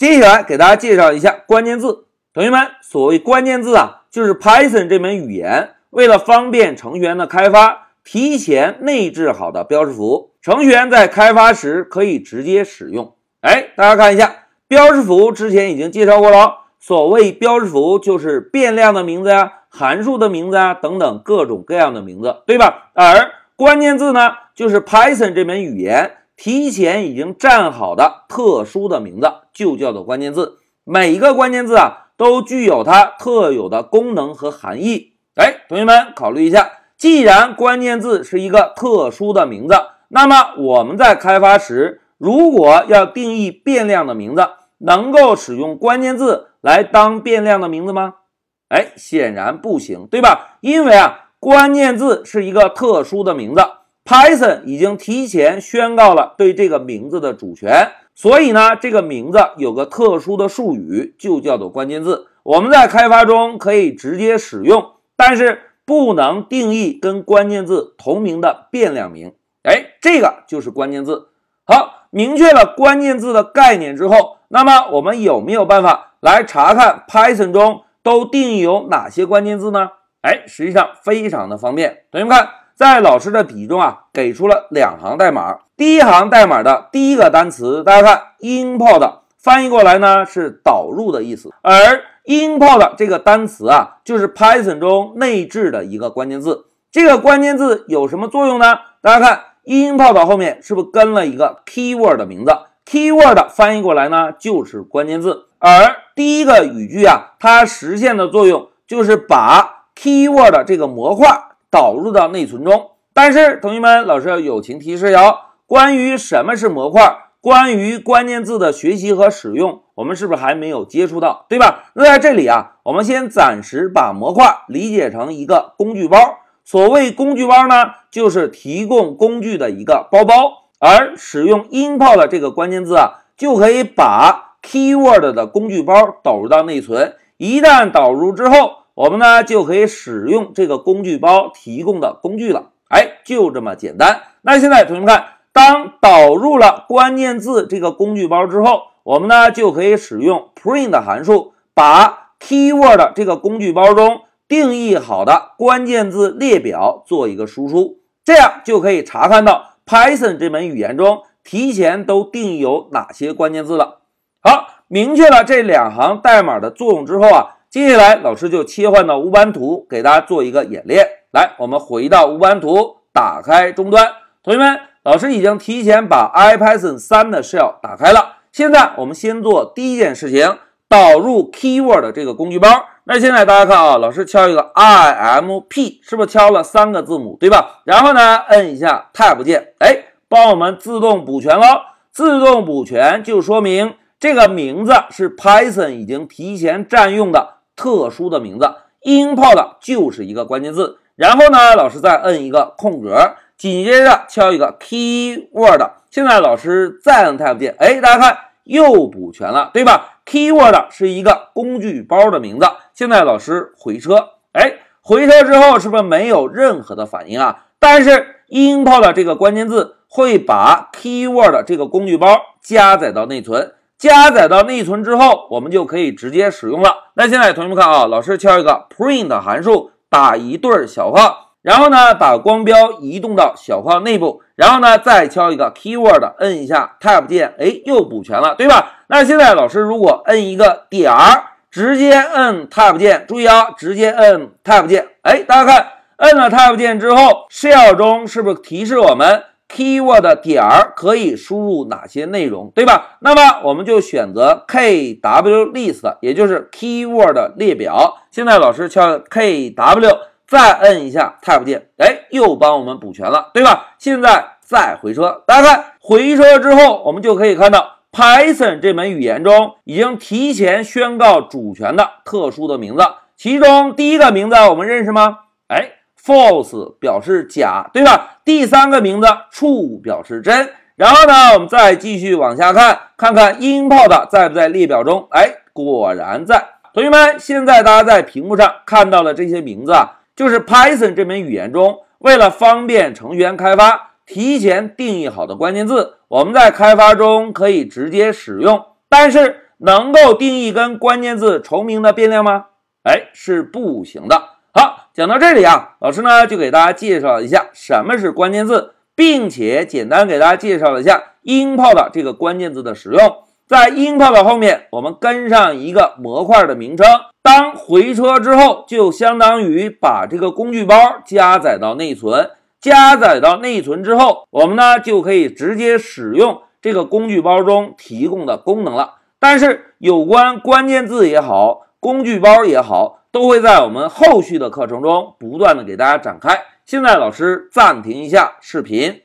接下来给大家介绍一下关键字。同学们，所谓关键字啊，就是 Python 这门语言为了方便程序员的开发，提前内置好的标识符，程序员在开发时可以直接使用。哎，大家看一下，标识符之前已经介绍过了。所谓标识符，就是变量的名字呀、函数的名字啊等等各种各样的名字，对吧？而关键字呢，就是 Python 这门语言提前已经占好的特殊的名字，就叫做关键字。每一个关键字啊。都具有它特有的功能和含义。哎，同学们考虑一下，既然关键字是一个特殊的名字，那么我们在开发时，如果要定义变量的名字，能够使用关键字来当变量的名字吗？哎，显然不行，对吧？因为啊，关键字是一个特殊的名字，Python 已经提前宣告了对这个名字的主权。所以呢，这个名字有个特殊的术语，就叫做关键字。我们在开发中可以直接使用，但是不能定义跟关键字同名的变量名。哎，这个就是关键字。好，明确了关键字的概念之后，那么我们有没有办法来查看 Python 中都定义有哪些关键字呢？哎，实际上非常的方便。同学们看。在老师的笔中啊，给出了两行代码。第一行代码的第一个单词，大家看 import 翻译过来呢是导入的意思，而 import 这个单词啊，就是 Python 中内置的一个关键字。这个关键字有什么作用呢？大家看 import 后面是不是跟了一个 keyword 的名字？keyword 翻译过来呢就是关键字，而第一个语句啊，它实现的作用就是把 keyword 这个模块。导入到内存中，但是同学们，老师要友情提示哟，关于什么是模块，关于关键字的学习和使用，我们是不是还没有接触到，对吧？那在这里啊，我们先暂时把模块理解成一个工具包。所谓工具包呢，就是提供工具的一个包包，而使用 import 这个关键字啊，就可以把 keyword 的工具包导入到内存。一旦导入之后，我们呢就可以使用这个工具包提供的工具了，哎，就这么简单。那现在同学们看，当导入了关键字这个工具包之后，我们呢就可以使用 print 函数，把 keyword 这个工具包中定义好的关键字列表做一个输出，这样就可以查看到 Python 这门语言中提前都定义有哪些关键字了。好，明确了这两行代码的作用之后啊。接下来，老师就切换到乌班图，给大家做一个演练。来，我们回到乌班图，打开终端。同学们，老师已经提前把 IPython 三的 shell 打开了。现在我们先做第一件事情，导入 keyword 这个工具包。那现在大家看啊，老师敲一个 IMP，是不是敲了三个字母，对吧？然后呢，摁一下 Tab 键，哎，帮我们自动补全了。自动补全就说明这个名字是 Python 已经提前占用的。特殊的名字，import 就是一个关键字。然后呢，老师再摁一个空格，紧接着敲一个 keyword。现在老师再摁 tab 键，哎，大家看又补全了，对吧？keyword 是一个工具包的名字。现在老师回车，哎，回车之后是不是没有任何的反应啊？但是 import 这个关键字会把 keyword 这个工具包加载到内存。加载到内存之后，我们就可以直接使用了。那现在同学们看啊，老师敲一个 print 函数，打一对小号，然后呢把光标移动到小号内部，然后呢再敲一个 keyword，摁一下 tab 键，哎，又补全了，对吧？那现在老师如果摁一个点儿，直接摁 tab 键，注意啊，直接摁 tab 键，哎，大家看，摁了 tab 键之后，shell 中是不是提示我们？keyword 点儿可以输入哪些内容，对吧？那么我们就选择 kwlist，也就是 keyword 列表。现在老师敲 kw，再摁一下 tab 键，哎，又帮我们补全了，对吧？现在再回车，大家看回车之后，我们就可以看到 Python 这门语言中已经提前宣告主权的特殊的名字，其中第一个名字我们认识吗？False 表示假，对吧？第三个名字 true 表示真。然后呢，我们再继续往下看，看看 import 在不在列表中？哎，果然在。同学们，现在大家在屏幕上看到的这些名字啊，就是 Python 这门语言中为了方便程序员开发，提前定义好的关键字。我们在开发中可以直接使用，但是能够定义跟关键字重名的变量吗？哎，是不行的。好，讲到这里啊，老师呢就给大家介绍一下什么是关键字，并且简单给大家介绍了一下 import 这个关键字的使用。在 import 后面，我们跟上一个模块的名称。当回车之后，就相当于把这个工具包加载到内存。加载到内存之后，我们呢就可以直接使用这个工具包中提供的功能了。但是有关关键字也好，工具包也好，都会在我们后续的课程中不断的给大家展开。现在老师暂停一下视频。